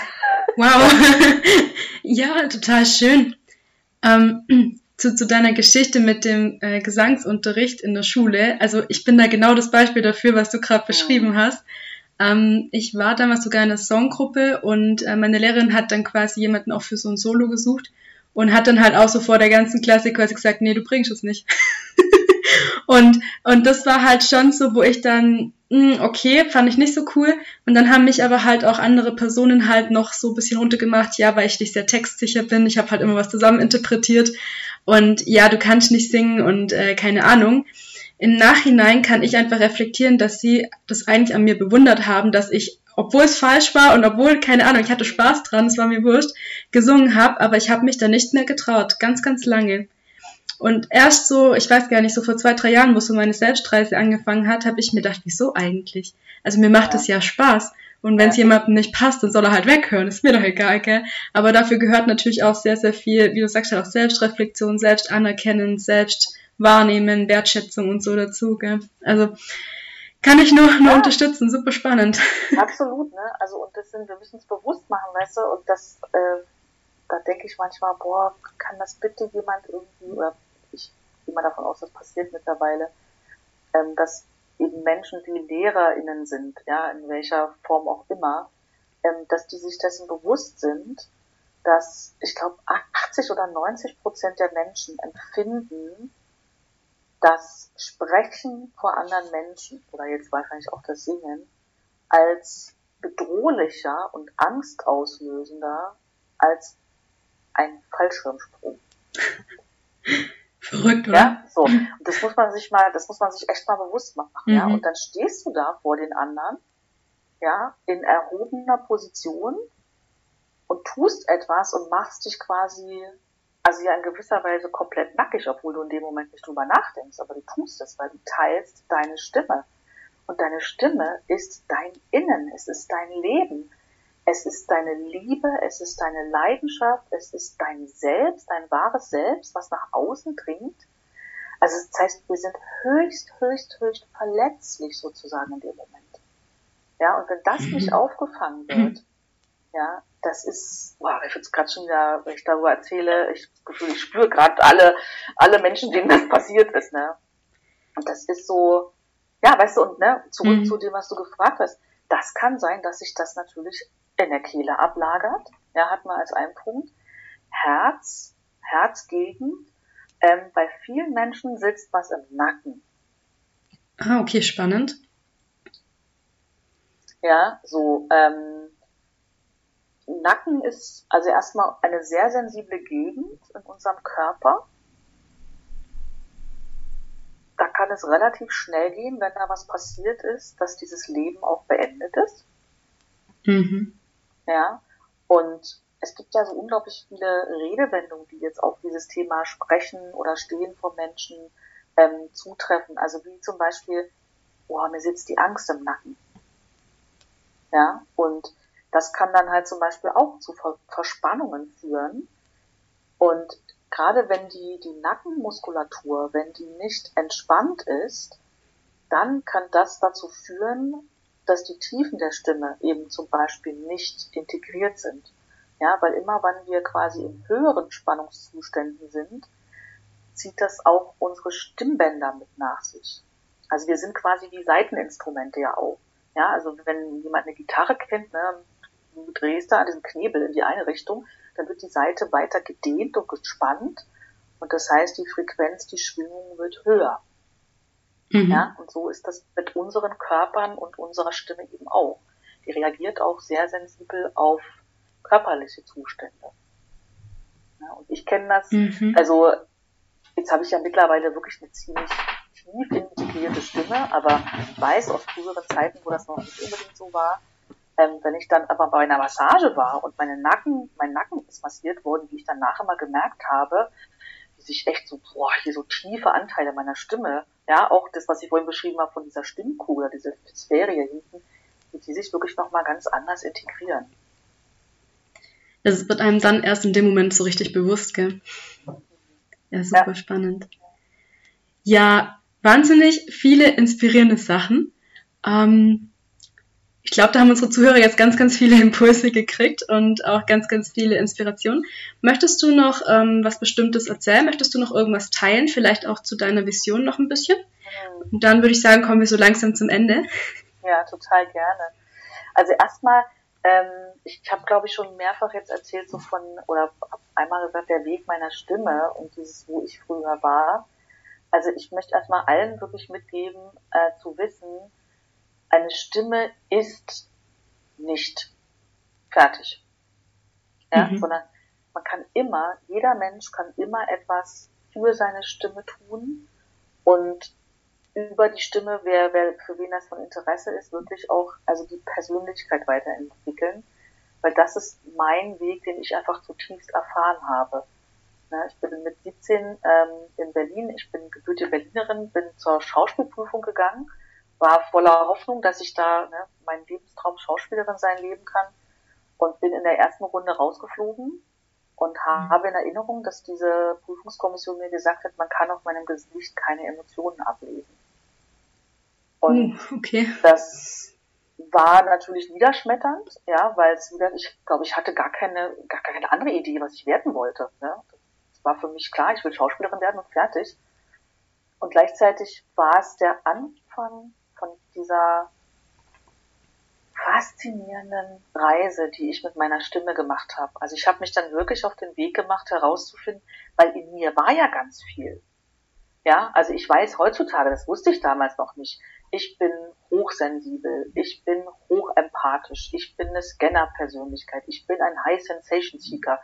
Wow. ja, total schön. Ähm, zu, zu deiner Geschichte mit dem äh, Gesangsunterricht in der Schule. Also ich bin da genau das Beispiel dafür, was du gerade beschrieben hast. Ähm, ich war damals sogar in einer Songgruppe und äh, meine Lehrerin hat dann quasi jemanden auch für so ein Solo gesucht und hat dann halt auch so vor der ganzen Klasse quasi gesagt, nee, du bringst es nicht. und, und das war halt schon so, wo ich dann, mh, hm, okay, fand ich nicht so cool. Und dann haben mich aber halt auch andere Personen halt noch so ein bisschen runtergemacht, ja, weil ich nicht sehr textsicher bin. Ich habe halt immer was zusammen interpretiert. Und ja, du kannst nicht singen und äh, keine Ahnung. Im Nachhinein kann ich einfach reflektieren, dass sie das eigentlich an mir bewundert haben, dass ich obwohl es falsch war und obwohl, keine Ahnung, ich hatte Spaß dran, es war mir wurscht, gesungen habe, aber ich habe mich da nicht mehr getraut, ganz, ganz lange. Und erst so, ich weiß gar nicht, so vor zwei, drei Jahren, wo so meine Selbstreise angefangen hat, habe ich mir gedacht, wieso eigentlich? Also mir macht es ja. ja Spaß. Und wenn es ja. jemandem nicht passt, dann soll er halt weghören. Ist mir doch egal, gell? Aber dafür gehört natürlich auch sehr, sehr viel, wie du sagst, halt auch Selbstreflexion, Selbstanerkennen, Selbstwahrnehmen, Wertschätzung und so dazu, gell? Also kann ich nur, nur ja. unterstützen, super spannend. Absolut, ne? Also und das sind, wir müssen es bewusst machen, weißt du, und das, äh, da denke ich manchmal, boah, kann das bitte jemand irgendwie, oder ich gehe mal davon aus, das passiert mittlerweile, ähm, dass eben Menschen, die LehrerInnen sind, ja, in welcher Form auch immer, ähm, dass die sich dessen bewusst sind, dass ich glaube 80 oder 90 Prozent der Menschen empfinden, das Sprechen vor anderen Menschen oder jetzt wahrscheinlich auch das Singen als bedrohlicher und angstauslösender als ein Fallschirmsprung. Verrückt, oder? Ja, so. Und das muss man sich mal, das muss man sich echt mal bewusst machen, mhm. ja. Und dann stehst du da vor den anderen, ja, in erhobener Position und tust etwas und machst dich quasi also ja in gewisser Weise komplett nackig, obwohl du in dem Moment nicht drüber nachdenkst, aber du tust es, weil du teilst deine Stimme. Und deine Stimme ist dein Innen, es ist dein Leben, es ist deine Liebe, es ist deine Leidenschaft, es ist dein Selbst, dein wahres Selbst, was nach außen dringt. Also das heißt, wir sind höchst, höchst, höchst verletzlich sozusagen in dem Moment. Ja, und wenn das nicht aufgefangen wird, ja, das ist, boah, ich es gerade schon wieder, wenn ich darüber erzähle, ich das Gefühl, ich spüre gerade alle, alle Menschen, denen das passiert ist, ne? Und das ist so, ja, weißt du, und ne, zurück mhm. zu dem, was du gefragt hast, das kann sein, dass sich das natürlich in der Kehle ablagert. Ja, hat man als einen Punkt. Herz, Herzgegend. Ähm, bei vielen Menschen sitzt was im Nacken. Ah, okay, spannend. Ja, so, ähm, Nacken ist also erstmal eine sehr sensible Gegend in unserem Körper. Da kann es relativ schnell gehen, wenn da was passiert ist, dass dieses Leben auch beendet ist. Mhm. Ja. Und es gibt ja so unglaublich viele Redewendungen, die jetzt auf dieses Thema Sprechen oder Stehen vor Menschen ähm, zutreffen. Also wie zum Beispiel, boah, mir sitzt die Angst im Nacken. Ja, und das kann dann halt zum Beispiel auch zu Verspannungen führen. Und gerade wenn die, die Nackenmuskulatur, wenn die nicht entspannt ist, dann kann das dazu führen, dass die Tiefen der Stimme eben zum Beispiel nicht integriert sind. Ja, weil immer wenn wir quasi in höheren Spannungszuständen sind, zieht das auch unsere Stimmbänder mit nach sich. Also wir sind quasi wie Seiteninstrumente ja auch. Ja, also wenn jemand eine Gitarre kennt, ne, drehst da an diesem Knebel in die eine Richtung, dann wird die Seite weiter gedehnt und gespannt und das heißt, die Frequenz, die Schwingung wird höher. Mhm. Ja, und so ist das mit unseren Körpern und unserer Stimme eben auch. Die reagiert auch sehr sensibel auf körperliche Zustände. Ja, und ich kenne das, mhm. also jetzt habe ich ja mittlerweile wirklich eine ziemlich tief integrierte Stimme, aber ich weiß aus früheren Zeiten, wo das noch nicht unbedingt so war, ähm, wenn ich dann aber bei einer Massage war und meine Nacken, mein Nacken ist massiert worden, wie ich dann nachher mal gemerkt habe, wie sich echt so, boah, hier so tiefe Anteile meiner Stimme, ja, auch das, was ich vorhin beschrieben habe von dieser Stimmkugel, diese Sphäre hier hinten, wie die sich wirklich nochmal ganz anders integrieren. Es wird einem dann erst in dem Moment so richtig bewusst, gell? Ja, super ja. spannend. Ja, wahnsinnig viele inspirierende Sachen. Ähm, Ich glaube, da haben unsere Zuhörer jetzt ganz, ganz viele Impulse gekriegt und auch ganz, ganz viele Inspirationen. Möchtest du noch ähm, was Bestimmtes erzählen? Möchtest du noch irgendwas teilen? Vielleicht auch zu deiner Vision noch ein bisschen? Mhm. Und dann würde ich sagen, kommen wir so langsam zum Ende. Ja, total gerne. Also erstmal, ähm, ich habe, glaube ich, schon mehrfach jetzt erzählt, so von, oder einmal gesagt, der Weg meiner Stimme und dieses, wo ich früher war. Also ich möchte erstmal allen wirklich mitgeben, äh, zu wissen, eine Stimme ist nicht fertig. Ja, mhm. sondern man kann immer, jeder Mensch kann immer etwas für seine Stimme tun und über die Stimme, wer, wer für wen das von Interesse ist, wirklich auch also die Persönlichkeit weiterentwickeln, weil das ist mein Weg, den ich einfach zutiefst erfahren habe. Ja, ich bin mit 17 ähm, in Berlin, ich bin gebürtige Berlinerin, bin zur Schauspielprüfung gegangen war voller Hoffnung, dass ich da ne, meinen Lebenstraum Schauspielerin sein leben kann und bin in der ersten Runde rausgeflogen und mhm. habe in Erinnerung, dass diese Prüfungskommission mir gesagt hat, man kann auf meinem Gesicht keine Emotionen ablesen. Und oh, okay. das war natürlich niederschmetternd, ja, weil es wieder, ich glaube, ich hatte gar keine, gar keine andere Idee, was ich werden wollte. Ne? Das war für mich klar, ich will Schauspielerin werden und fertig. Und gleichzeitig war es der Anfang von dieser faszinierenden Reise, die ich mit meiner Stimme gemacht habe. Also ich habe mich dann wirklich auf den Weg gemacht, herauszufinden, weil in mir war ja ganz viel. Ja, also ich weiß heutzutage, das wusste ich damals noch nicht. Ich bin hochsensibel, ich bin hochempathisch, ich bin eine Scanner-Persönlichkeit, ich bin ein High Sensation Seeker.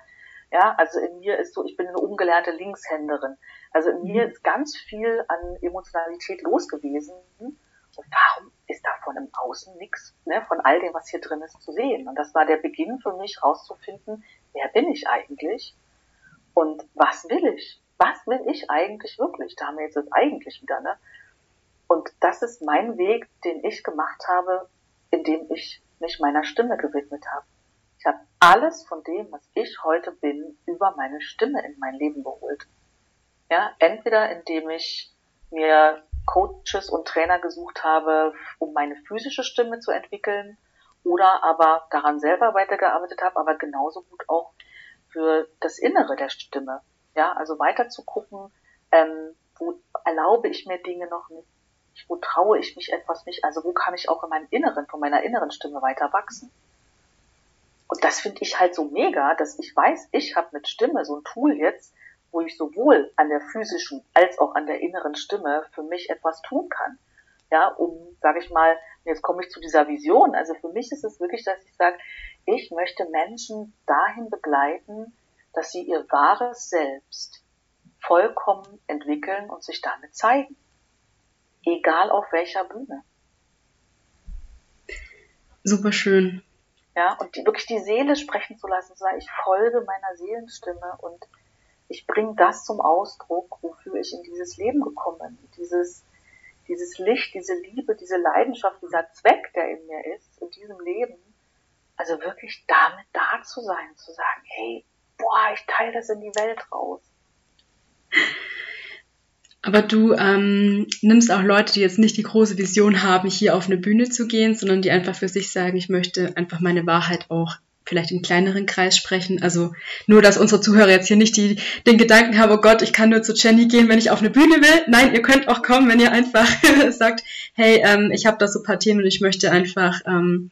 Ja, also in mir ist so, ich bin eine ungelernte Linkshänderin. Also in mir mhm. ist ganz viel an Emotionalität los gewesen warum ist da von im Außen nichts, ne, von all dem, was hier drin ist, zu sehen? Und das war der Beginn für mich, rauszufinden, wer bin ich eigentlich? Und was will ich? Was will ich eigentlich wirklich? Da haben wir jetzt das eigentlich wieder, ne? Und das ist mein Weg, den ich gemacht habe, indem ich mich meiner Stimme gewidmet habe. Ich habe alles von dem, was ich heute bin, über meine Stimme in mein Leben geholt. Ja, entweder indem ich mir Coaches und Trainer gesucht habe, um meine physische Stimme zu entwickeln oder aber daran selber weitergearbeitet habe, aber genauso gut auch für das Innere der Stimme. Ja, also weiter zu gucken, ähm, wo erlaube ich mir Dinge noch nicht, wo traue ich mich etwas nicht, also wo kann ich auch in meinem Inneren, von meiner inneren Stimme weiter wachsen. Und das finde ich halt so mega, dass ich weiß, ich habe mit Stimme so ein Tool jetzt, wo ich sowohl an der physischen als auch an der inneren Stimme für mich etwas tun kann. Ja, um, sage ich mal, jetzt komme ich zu dieser Vision. Also für mich ist es wirklich, dass ich sage, ich möchte Menschen dahin begleiten, dass sie ihr wahres Selbst vollkommen entwickeln und sich damit zeigen. Egal auf welcher Bühne. Super schön. Ja, und die, wirklich die Seele sprechen zu lassen, zu sagen, ich folge meiner Seelenstimme und ich bringe das zum Ausdruck, wofür ich in dieses Leben gekommen bin. Dieses, dieses Licht, diese Liebe, diese Leidenschaft, dieser Zweck, der in mir ist, in diesem Leben, also wirklich damit da zu sein, zu sagen, hey, boah, ich teile das in die Welt raus. Aber du ähm, nimmst auch Leute, die jetzt nicht die große Vision haben, hier auf eine Bühne zu gehen, sondern die einfach für sich sagen, ich möchte einfach meine Wahrheit auch vielleicht im kleineren Kreis sprechen. Also nur, dass unsere Zuhörer jetzt hier nicht die, den Gedanken haben, oh Gott, ich kann nur zu Jenny gehen, wenn ich auf eine Bühne will. Nein, ihr könnt auch kommen, wenn ihr einfach sagt, hey, ähm, ich habe da so ein paar Themen und ich möchte einfach, ähm,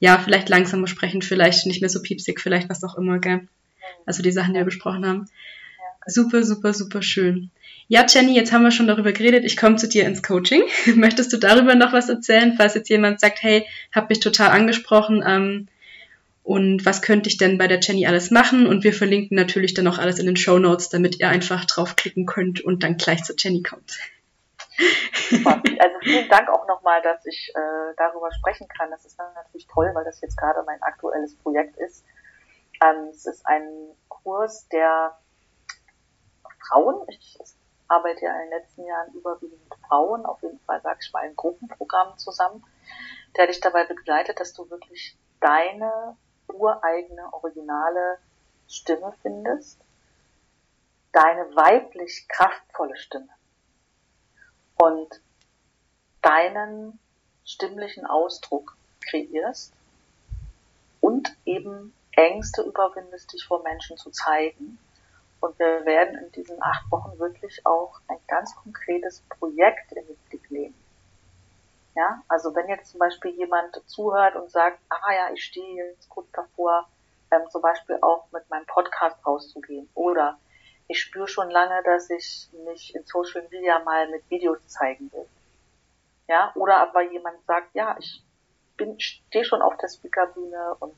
ja, vielleicht langsamer sprechen, vielleicht nicht mehr so piepsig, vielleicht was auch immer, gell? Also die Sachen, die wir besprochen haben. Super, super, super schön. Ja, Jenny, jetzt haben wir schon darüber geredet. Ich komme zu dir ins Coaching. Möchtest du darüber noch was erzählen, falls jetzt jemand sagt, hey, hab mich total angesprochen, ähm, und was könnte ich denn bei der Jenny alles machen. Und wir verlinken natürlich dann auch alles in den Show Notes, damit ihr einfach draufklicken könnt und dann gleich zu Jenny kommt. Super. Also vielen Dank auch nochmal, dass ich äh, darüber sprechen kann. Das ist dann natürlich toll, weil das jetzt gerade mein aktuelles Projekt ist. Ähm, es ist ein Kurs, der Frauen, ich arbeite ja in den letzten Jahren überwiegend mit Frauen, auf jeden Fall sage ich mal in Gruppenprogrammen zusammen, der dich dabei begleitet, dass du wirklich deine ureigene, originale Stimme findest, deine weiblich kraftvolle Stimme und deinen stimmlichen Ausdruck kreierst und eben Ängste überwindest, dich vor Menschen zu zeigen. Und wir werden in diesen acht Wochen wirklich auch ein ganz konkretes Projekt in den Blick nehmen. Ja, also wenn jetzt zum Beispiel jemand zuhört und sagt, ah ja, ich stehe jetzt kurz davor, ähm, zum Beispiel auch mit meinem Podcast rauszugehen oder ich spüre schon lange, dass ich mich in Social Media mal mit Videos zeigen will. Ja, oder aber jemand sagt, ja, ich bin, stehe schon auf der Speakerbühne und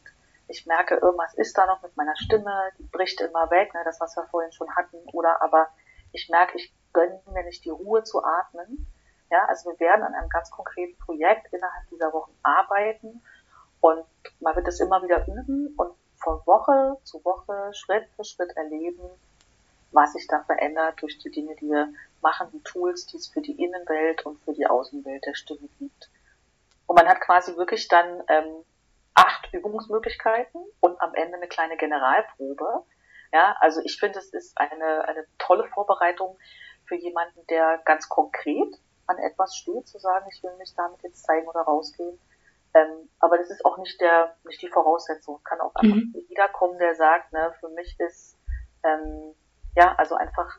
ich merke, irgendwas ist da noch mit meiner Stimme, die bricht immer weg, ne, das, was wir vorhin schon hatten, oder aber ich merke, ich gönne mir nicht die Ruhe zu atmen. Ja, also wir werden an einem ganz konkreten Projekt innerhalb dieser Wochen arbeiten und man wird es immer wieder üben und von Woche zu Woche, Schritt für Schritt erleben, was sich da verändert durch die Dinge, die wir machen, die Tools, die es für die Innenwelt und für die Außenwelt der Stimme gibt. Und man hat quasi wirklich dann ähm, acht Übungsmöglichkeiten und am Ende eine kleine Generalprobe. Ja, also ich finde, es ist eine, eine tolle Vorbereitung für jemanden, der ganz konkret an etwas steht, zu sagen, ich will mich damit jetzt zeigen oder rausgehen. Ähm, aber das ist auch nicht der, nicht die Voraussetzung. Es kann auch einfach mhm. jeder kommen, der sagt, ne, für mich ist, ähm, ja, also einfach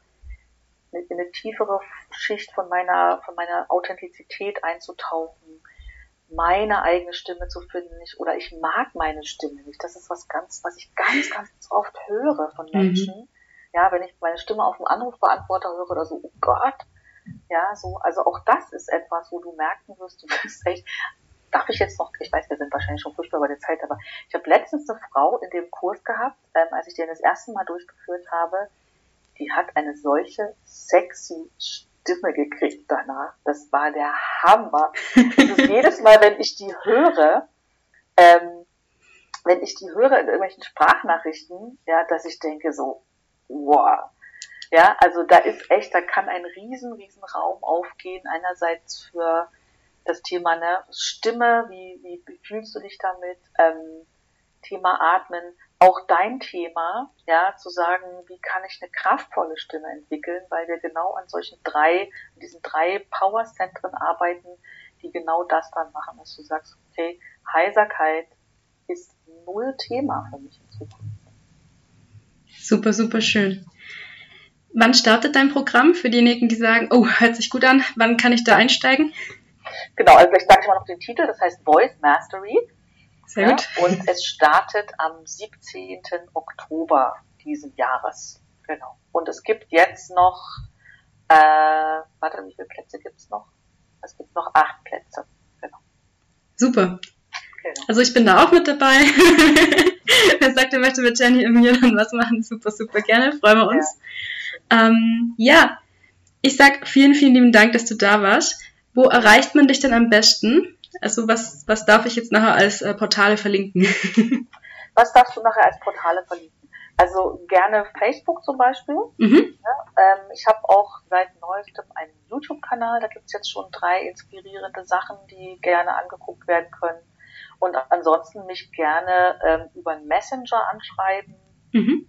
in eine tiefere Schicht von meiner, von meiner Authentizität einzutauchen, meine eigene Stimme zu finden nicht, oder ich mag meine Stimme nicht. Das ist was ganz, was ich ganz, ganz oft höre von mhm. Menschen. Mhm. Ja, wenn ich meine Stimme auf dem Anrufbeantworter höre oder so, oh Gott. Ja, so, also auch das ist etwas, wo du merken wirst, du bist echt, darf ich jetzt noch, ich weiß, wir sind wahrscheinlich schon furchtbar bei der Zeit, aber ich habe letztens eine Frau in dem Kurs gehabt, ähm, als ich den das erste Mal durchgeführt habe, die hat eine solche sexy Stimme gekriegt danach. Das war der Hammer. Und jedes Mal, wenn ich die höre, ähm, wenn ich die höre in irgendwelchen Sprachnachrichten, ja, dass ich denke so, wow. Ja, also da ist echt, da kann ein riesen, riesen Raum aufgehen. Einerseits für das Thema ne, Stimme, wie, wie, fühlst du dich damit? Ähm, Thema Atmen, auch dein Thema, ja, zu sagen, wie kann ich eine kraftvolle Stimme entwickeln, weil wir genau an solchen drei, diesen drei Powerzentren arbeiten, die genau das dann machen, dass du sagst, okay, Heiserkeit ist null Thema für mich in Zukunft. Super, super schön. Wann startet dein Programm für diejenigen, die sagen, oh, hört sich gut an, wann kann ich da einsteigen? Genau, also vielleicht sage ich mal noch den Titel, das heißt Voice Mastery. Sehr gut. Ja, und es startet am 17. Oktober diesen Jahres. Genau. Und es gibt jetzt noch, äh, warte, wie viele Plätze gibt es noch? Es gibt noch acht Plätze. Genau. Super. Genau. Also ich bin da auch mit dabei. Wer sagt, er möchte mit Jenny und mir dann was machen, super, super gerne. Freuen wir uns. Ja, ähm, ja. ich sag vielen, vielen lieben Dank, dass du da warst. Wo erreicht man dich denn am besten? Also was, was darf ich jetzt nachher als äh, Portale verlinken? was darfst du nachher als Portale verlinken? Also gerne Facebook zum Beispiel. Mhm. Ja, ähm, ich habe auch seit neuestem einen YouTube-Kanal. Da gibt's jetzt schon drei inspirierende Sachen, die gerne angeguckt werden können. Und ansonsten mich gerne ähm, über einen Messenger anschreiben. Mhm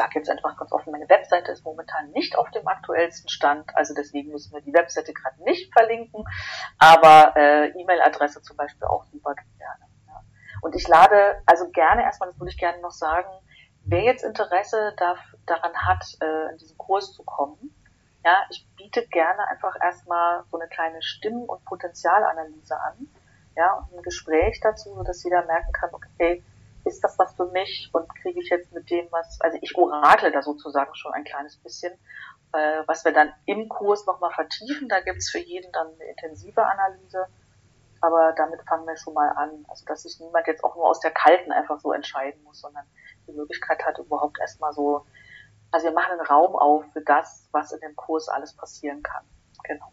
sage jetzt einfach ganz offen, meine Webseite ist momentan nicht auf dem aktuellsten Stand, also deswegen müssen wir die Webseite gerade nicht verlinken, aber äh, E-Mail-Adresse zum Beispiel auch super gerne. Ja. Und ich lade also gerne, erstmal, das würde ich gerne noch sagen, wer jetzt Interesse darf, daran hat, äh, in diesen Kurs zu kommen, ja, ich biete gerne einfach erstmal so eine kleine Stimm- und Potenzialanalyse an, ja, und ein Gespräch dazu, sodass jeder merken kann, okay, ist das was für mich und kriege ich jetzt mit dem was, also ich orakle da sozusagen schon ein kleines bisschen, äh, was wir dann im Kurs nochmal vertiefen, da gibt's für jeden dann eine intensive Analyse, aber damit fangen wir schon mal an, also dass sich niemand jetzt auch nur aus der Kalten einfach so entscheiden muss, sondern die Möglichkeit hat überhaupt erstmal so, also wir machen einen Raum auf für das, was in dem Kurs alles passieren kann. Genau.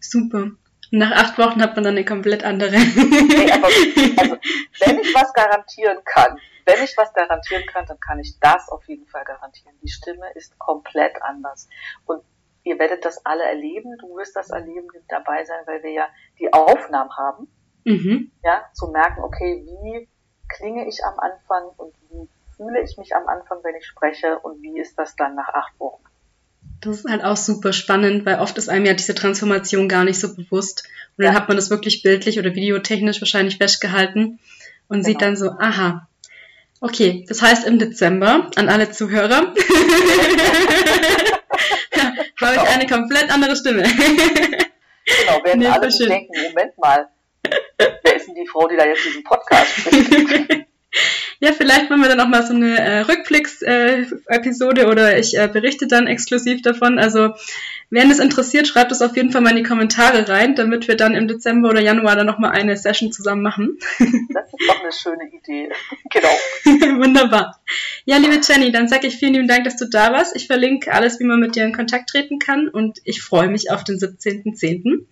Super. Nach acht Wochen hat man dann eine komplett andere. nee, aber, also, wenn ich was garantieren kann, wenn ich was garantieren kann, dann kann ich das auf jeden Fall garantieren. Die Stimme ist komplett anders. Und ihr werdet das alle erleben, du wirst das erleben, dabei sein, weil wir ja die Aufnahmen haben. Mhm. Ja, zu merken, okay, wie klinge ich am Anfang und wie fühle ich mich am Anfang, wenn ich spreche und wie ist das dann nach acht Wochen. Das ist halt auch super spannend, weil oft ist einem ja diese Transformation gar nicht so bewusst. Und dann hat man das wirklich bildlich oder videotechnisch wahrscheinlich festgehalten und genau. sieht dann so, aha, okay, das heißt im Dezember an alle Zuhörer habe ich eine komplett andere Stimme. genau, werden nee, alle denken, Moment mal, wer ist denn die Frau, die da jetzt diesen Podcast spricht? Ja, vielleicht machen wir dann auch mal so eine äh, Rückblicks-Episode äh, oder ich äh, berichte dann exklusiv davon. Also, wen es interessiert, schreibt es auf jeden Fall mal in die Kommentare rein, damit wir dann im Dezember oder Januar dann nochmal eine Session zusammen machen. Das ist doch eine schöne Idee. Genau. Wunderbar. Ja, liebe Jenny, dann sage ich vielen lieben Dank, dass du da warst. Ich verlinke alles, wie man mit dir in Kontakt treten kann und ich freue mich auf den 17.10.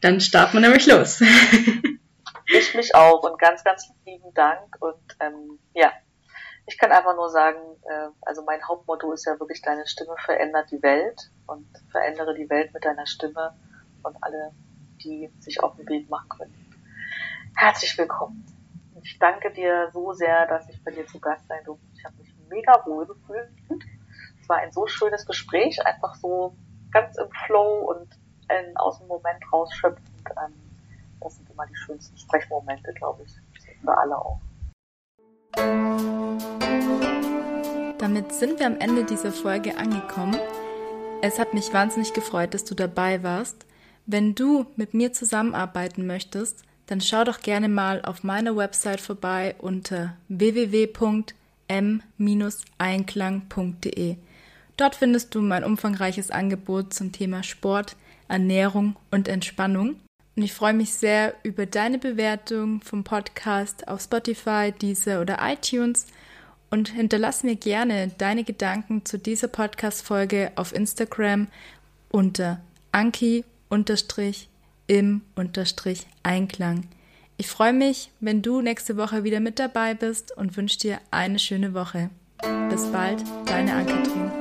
Dann starten wir nämlich los. Ich mich auch und ganz, ganz lieben Dank. Und ähm, ja, ich kann einfach nur sagen, äh, also mein Hauptmotto ist ja wirklich, deine Stimme verändert die Welt und verändere die Welt mit deiner Stimme und alle, die sich auf den Weg machen können. Herzlich willkommen. Ich danke dir so sehr, dass ich bei dir zu Gast sein durfte. Ich habe mich mega wohl gefühlt. Es war ein so schönes Gespräch, einfach so ganz im Flow und aus dem Moment rausschöpfend. Ähm, immer die schönsten Sprechmomente, glaube ich, für alle auch. Damit sind wir am Ende dieser Folge angekommen. Es hat mich wahnsinnig gefreut, dass du dabei warst. Wenn du mit mir zusammenarbeiten möchtest, dann schau doch gerne mal auf meiner Website vorbei unter www.m-einklang.de. Dort findest du mein umfangreiches Angebot zum Thema Sport, Ernährung und Entspannung. Und ich freue mich sehr über deine Bewertung vom Podcast auf Spotify, Deezer oder iTunes. Und hinterlass mir gerne deine Gedanken zu dieser Podcast-Folge auf Instagram unter anki-im-einklang. Ich freue mich, wenn du nächste Woche wieder mit dabei bist und wünsche dir eine schöne Woche. Bis bald, deine Ankatrin.